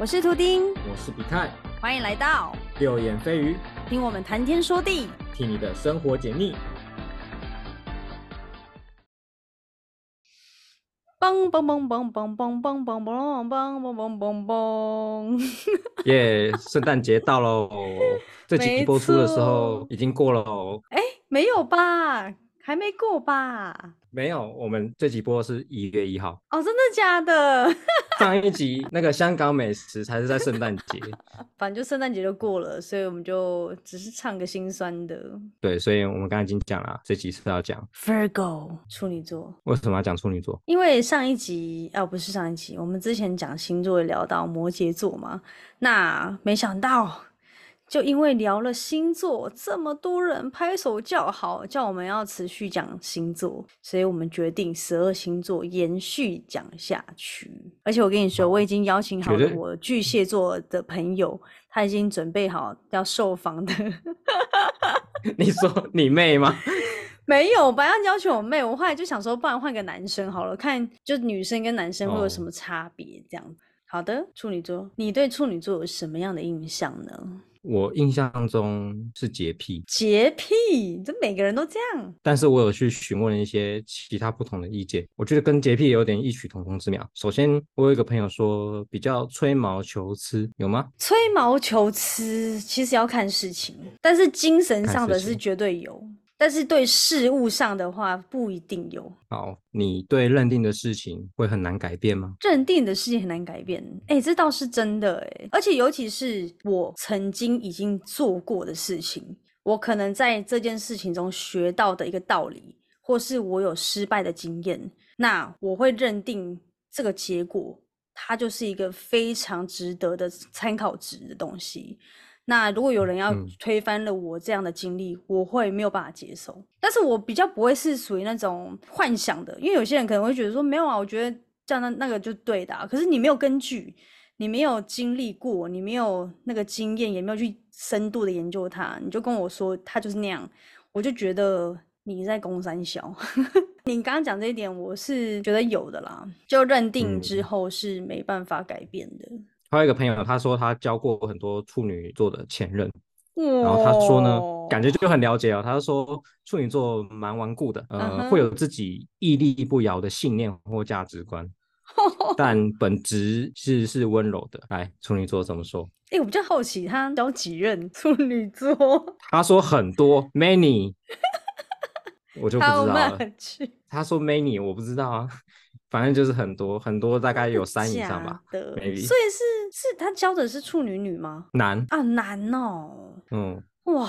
我是图丁，我是比泰，欢迎来到六眼飞鱼，听我们谈天说地，替你的生活解腻。嘣嘣嘣嘣嘣嘣嘣嘣嘣嘣嘣嘣嘣！耶，圣诞节到喽！这集播出的时候已经过了哦。哎，没有吧？还没过吧？没有，我们这集播是一月一号。哦，真的假的？上一集那个香港美食才是在圣诞节。反正就圣诞节就过了，所以我们就只是唱个心酸的。对，所以我们刚才已经讲了，这集是要讲 Virgo 处女座。为什么要讲处女座？因为上一集哦，不是上一集，我们之前讲星座聊到摩羯座嘛，那没想到。就因为聊了星座，这么多人拍手叫好，叫我们要持续讲星座，所以我们决定十二星座延续讲下去。而且我跟你说，我已经邀请好了我巨蟹座的朋友，他已经准备好要受访的。你说你妹吗？没有，本来要邀请我妹，我后来就想说，不然换个男生好了，看就女生跟男生会有什么差别这样。好的，处女座，你对处女座有什么样的印象呢？我印象中是洁癖，洁癖，这每个人都这样。但是我有去询问一些其他不同的意见，我觉得跟洁癖有点异曲同工之妙。首先，我有一个朋友说比较吹毛求疵，有吗？吹毛求疵其实要看事情，但是精神上的是绝对有。但是对事物上的话不一定有。好，你对认定的事情会很难改变吗？认定的事情很难改变，哎，这倒是真的哎。而且尤其是我曾经已经做过的事情，我可能在这件事情中学到的一个道理，或是我有失败的经验，那我会认定这个结果，它就是一个非常值得的参考值的东西。那如果有人要推翻了我这样的经历，我会没有办法接受。但是我比较不会是属于那种幻想的，因为有些人可能会觉得说没有啊，我觉得这样那那个就对的。可是你没有根据，你没有经历过，你没有那个经验，也没有去深度的研究它，你就跟我说他就是那样，我就觉得你在攻三小。你刚刚讲这一点，我是觉得有的啦，就认定之后是没办法改变的。还有一个朋友，他说他交过很多处女座的前任，然后他说呢，感觉就很了解哦。他说处女座蛮顽固的，呃，会有自己屹立不摇的信念或价值观，但本质是是温柔的。来，处女座怎么说？哎，我比较好奇，他交几任处女座？他说很多，many，我就不知道了。他说 many，我不知道啊。反正就是很多很多，大概有三以上吧。的，所以是是他教的是处女女吗？男啊，男哦。嗯，哇，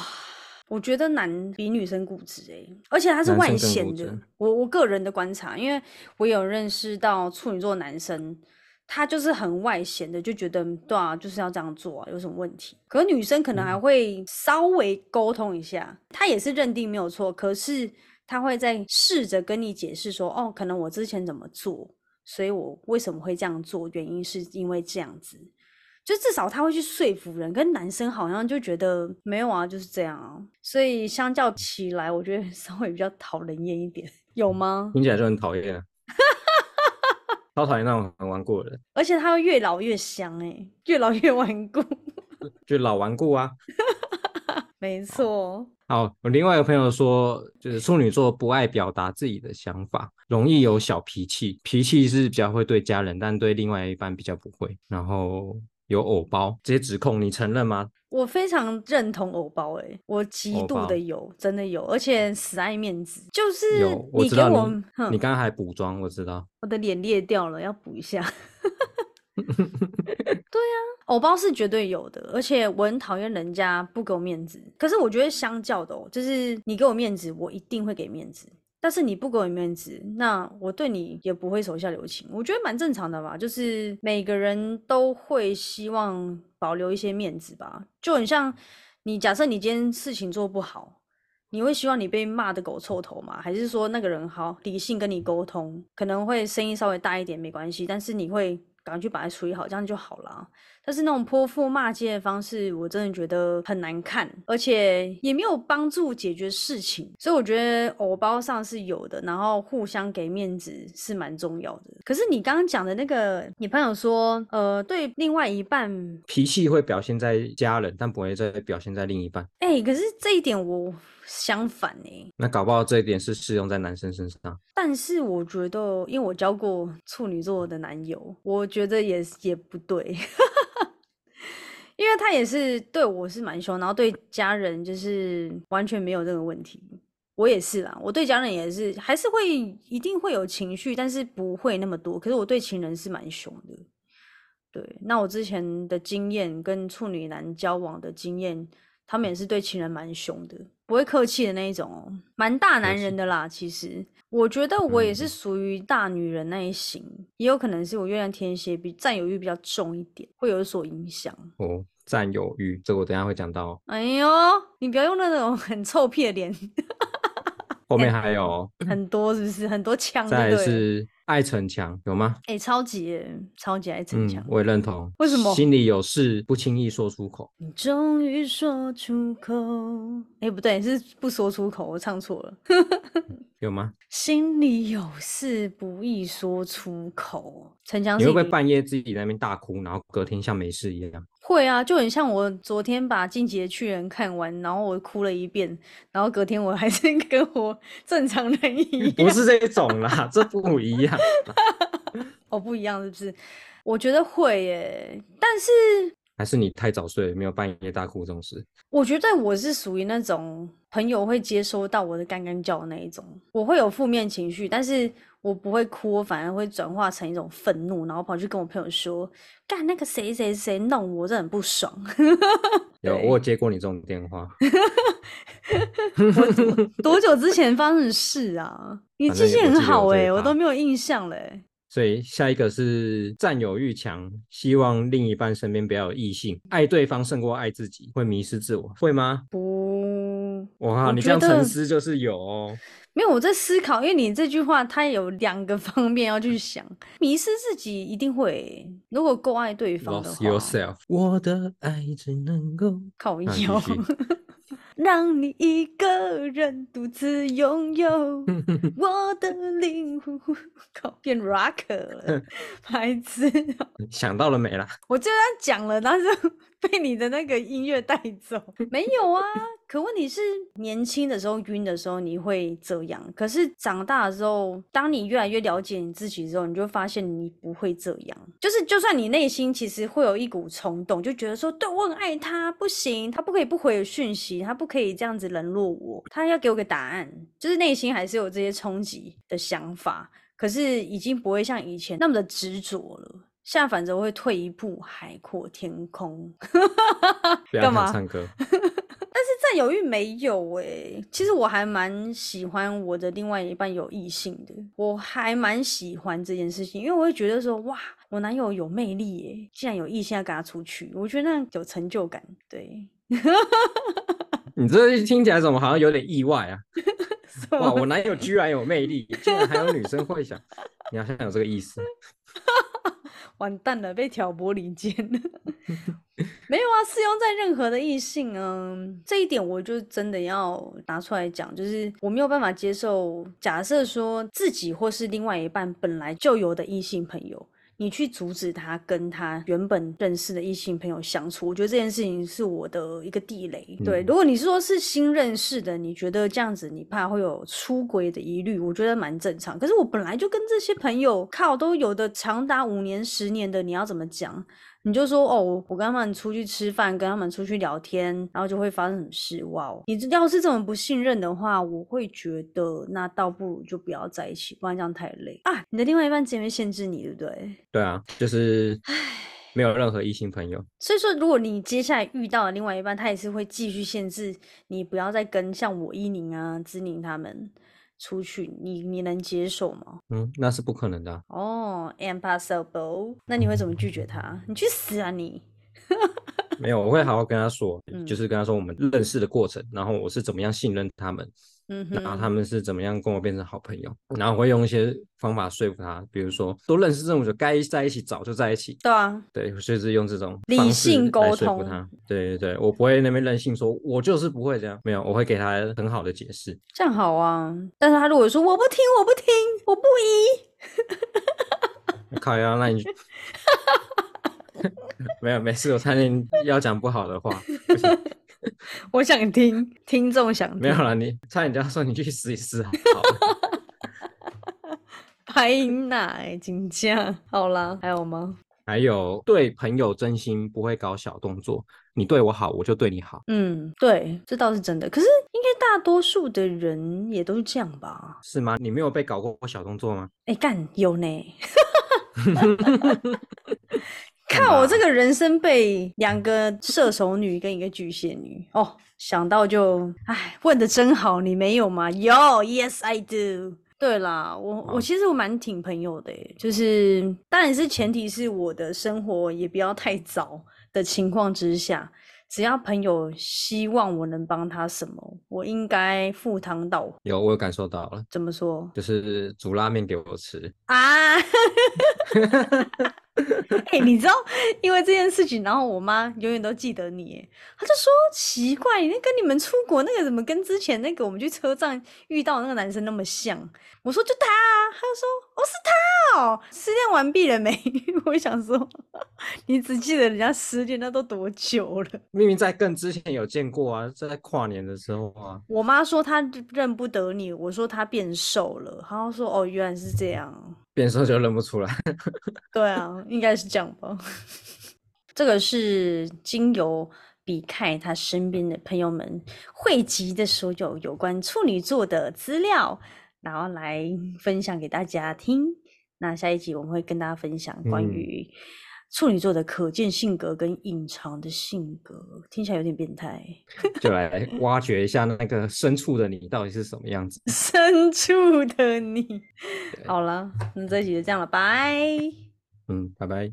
我觉得男比女生固执哎，而且他是外显的。我我个人的观察，因为我有认识到处女座男生，他就是很外显的，就觉得对啊，就是要这样做啊，有什么问题？可女生可能还会稍微沟通一下，他也是认定没有错，可是。他会在试着跟你解释说，哦，可能我之前怎么做，所以我为什么会这样做，原因是因为这样子，就至少他会去说服人。跟男生好像就觉得没有啊，就是这样啊。所以相较起来，我觉得 稍微比较讨人厌一点，有吗？听起来就很讨厌啊，超讨厌那种很顽固的人。而且他会越老越香，哎，越老越顽固，就老顽固啊。没错。好，我另外一个朋友说，就是处女座不爱表达自己的想法，容易有小脾气，脾气是比较会对家人，但对另外一半比较不会。然后有偶包，这些指控你承认吗？我非常认同偶包，哎，我极度的有，真的有，而且死爱面子，就是你给我，你刚刚还补妆，我知道，我的脸裂掉了，要补一下。对呀，偶包是绝对有的，而且我很讨厌人家不给我面子。可是我觉得相较的哦，就是你给我面子，我一定会给面子；但是你不给我面子，那我对你也不会手下留情。我觉得蛮正常的吧，就是每个人都会希望保留一些面子吧。就很像你假设你今天事情做不好。你会希望你被骂的狗臭头吗？还是说那个人好理性跟你沟通，可能会声音稍微大一点没关系，但是你会赶快去把它处理好，这样就好了。但是那种泼妇骂街的方式，我真的觉得很难看，而且也没有帮助解决事情。所以我觉得偶包上是有的，然后互相给面子是蛮重要的。可是你刚刚讲的那个，你朋友说，呃，对另外一半脾气会表现在家人，但不会再表现在另一半。哎，可是这一点我相反呢。那搞不好这一点是适用在男生身上。但是我觉得，因为我交过处女座的男友，我觉得也也不对。因为他也是对我是蛮凶，然后对家人就是完全没有这个问题。我也是啦，我对家人也是，还是会一定会有情绪，但是不会那么多。可是我对情人是蛮凶的。对，那我之前的经验跟处女男交往的经验，他们也是对情人蛮凶的，不会客气的那一种哦，蛮大男人的啦。其实我觉得我也是属于大女人那一型，也有可能是我月亮天蝎比占有欲比较重一点，会有所影响哦。占有欲，这我等下会讲到。哎呦，你不要用那种很臭屁的脸。后面还有很多，是不是很多枪？再是爱逞强，有吗？哎，超级超级爱逞强，我也认同。为什么？心里有事不轻易说出口。你终于说出口。哎，不对，是不说出口，我唱错了。有吗？心里有事不易说出口。逞强，你会不会半夜自己在那边大哭，然后隔天像没事一样？会啊，就很像我昨天把《进击的巨人》看完，然后我哭了一遍，然后隔天我还是 跟我正常人一 样。不是这种啦，这不一样。哦，不一样是不是？我觉得会耶，但是。还是你太早睡，没有半夜大哭这种事。我觉得我是属于那种朋友会接收到我的干干叫的那一种，我会有负面情绪，但是我不会哭，反而会转化成一种愤怒，然后跑去跟我朋友说：“干那个谁谁谁弄我，这很不爽。”有我有接过你这种电话。多久之前发生的事啊？你记性很好哎，我都没有印象嘞。所以下一个是占有欲强，希望另一半身边不要有异性，爱对方胜过爱自己，会迷失自我，会吗？不，哇，你这样沉思就是有哦。没有，我在思考，因为你这句话它有两个 方面要去想，迷失自己一定会，如果够爱对方的话。yourself，我的爱只能够 靠腰。让你一个人独自拥有我的灵魂，靠，变 rocker 了，孩子，想到了没啦？我就这样讲了，但是 被你的那个音乐带走，没有啊。可问题是，年轻的时候晕的时候你会这样，可是长大的时候，当你越来越了解你自己之后，你就发现你不会这样。就是，就算你内心其实会有一股冲动，就觉得说，对我很爱他，不行，他不可以不回讯息，他不可以这样子冷落我，他要给我个答案，就是内心还是有这些冲击的想法，可是已经不会像以前那么的执着了。现在反正会退一步，海阔天空。干嘛唱歌？但是占有欲没有哎，其实我还蛮喜欢我的另外一半有异性的，我还蛮喜欢这件事情，因为我会觉得说哇，我男友有魅力耶，竟然有异性要跟他出去，我觉得那有成就感。对，你这听起来怎么好像有点意外啊？哇，我男友居然有魅力，竟然还有女生会想，你好像有这个意思。完蛋了，被挑拨离间了。没有啊，适用在任何的异性啊，这一点我就真的要拿出来讲，就是我没有办法接受，假设说自己或是另外一半本来就有的异性朋友。你去阻止他跟他原本认识的异性朋友相处，我觉得这件事情是我的一个地雷。对，如果你是说是新认识的，你觉得这样子你怕会有出轨的疑虑，我觉得蛮正常。可是我本来就跟这些朋友靠都有的长达五年、十年的，你要怎么讲？你就说哦，我跟他们出去吃饭，跟他们出去聊天，然后就会发生什么事？哇，你要是这么不信任的话，我会觉得那倒不如就不要在一起，不然这样太累啊。你的另外一半直接限制你，对不对？对啊，就是没有任何异性朋友。所以说，如果你接下来遇到的另外一半，他也是会继续限制你，不要再跟像我依宁啊、知宁他们。出去，你你能接受吗？嗯，那是不可能的。哦，impossible。那你会怎么拒绝他？你去死啊你！没有，我会好好跟他说，就是跟他说我们认识的过程，然后我是怎么样信任他们，嗯，然后他们是怎么样跟我变成好朋友，然后我会用一些方法说服他，比如说都认识这么久，该在一起早就在一起。对啊，对，就是用这种理性沟通他。对对对，我不会那边任性说，我就是不会这样，没有，我会给他很好的解释。这样好啊，但是他如果说我不听，我不听，我不依，靠呀，那你 没有没事，我差点要讲不好的话。我想听，听众想听。没有了，你差点就要说你去试一试好。拍奶金价，好了，还有吗？还有对朋友真心不会搞小动作，你对我好，我就对你好。嗯，对，这倒是真的。可是应该大多数的人也都是这样吧？是吗？你没有被搞过小动作吗？哎，干有呢。看我这个人生被两个射手女跟一个巨蟹女哦，想到就哎，问的真好，你没有吗？有，Yes I do。对啦，我我其实我蛮挺朋友的，就是当然是前提是我的生活也不要太早的情况之下。只要朋友希望我能帮他什么，我应该赴汤蹈火。有，我有感受到了。怎么说？就是煮拉面给我吃啊！哎，你知道，因为这件事情，然后我妈永远都记得你。她就说：“奇怪，那跟你们出国那个怎么跟之前那个我们去车站遇到那个男生那么像？”我说：“就他。”啊她就说：“哦，是他哦，失恋完毕了没？” 我想说，你只记得人家失恋，那都多久了？明明在更之前有见过啊，在跨年的时候啊。我妈说她认不得你，我说她变瘦了，然后说：“哦，原来是这样。”变瘦就认不出来，对啊，应该是这样吧。这个是经由比凯他身边的朋友们汇集的所有有关处女座的资料，然后来分享给大家听。那下一集我们会跟大家分享关于。处女座的可见性格跟隐藏的性格，听起来有点变态。就来挖掘一下那个深处的你到底是什么样子。深处的你，好了，那这集就这样了，拜。嗯，拜拜。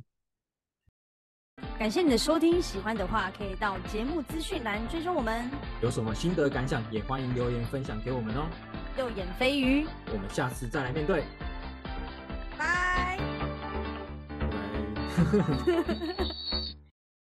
感谢你的收听，喜欢的话可以到节目资讯栏追踪我们。有什么心得感想，也欢迎留言分享给我们哦。右眼飞鱼，我们下次再来面对。拜。ハハハハ。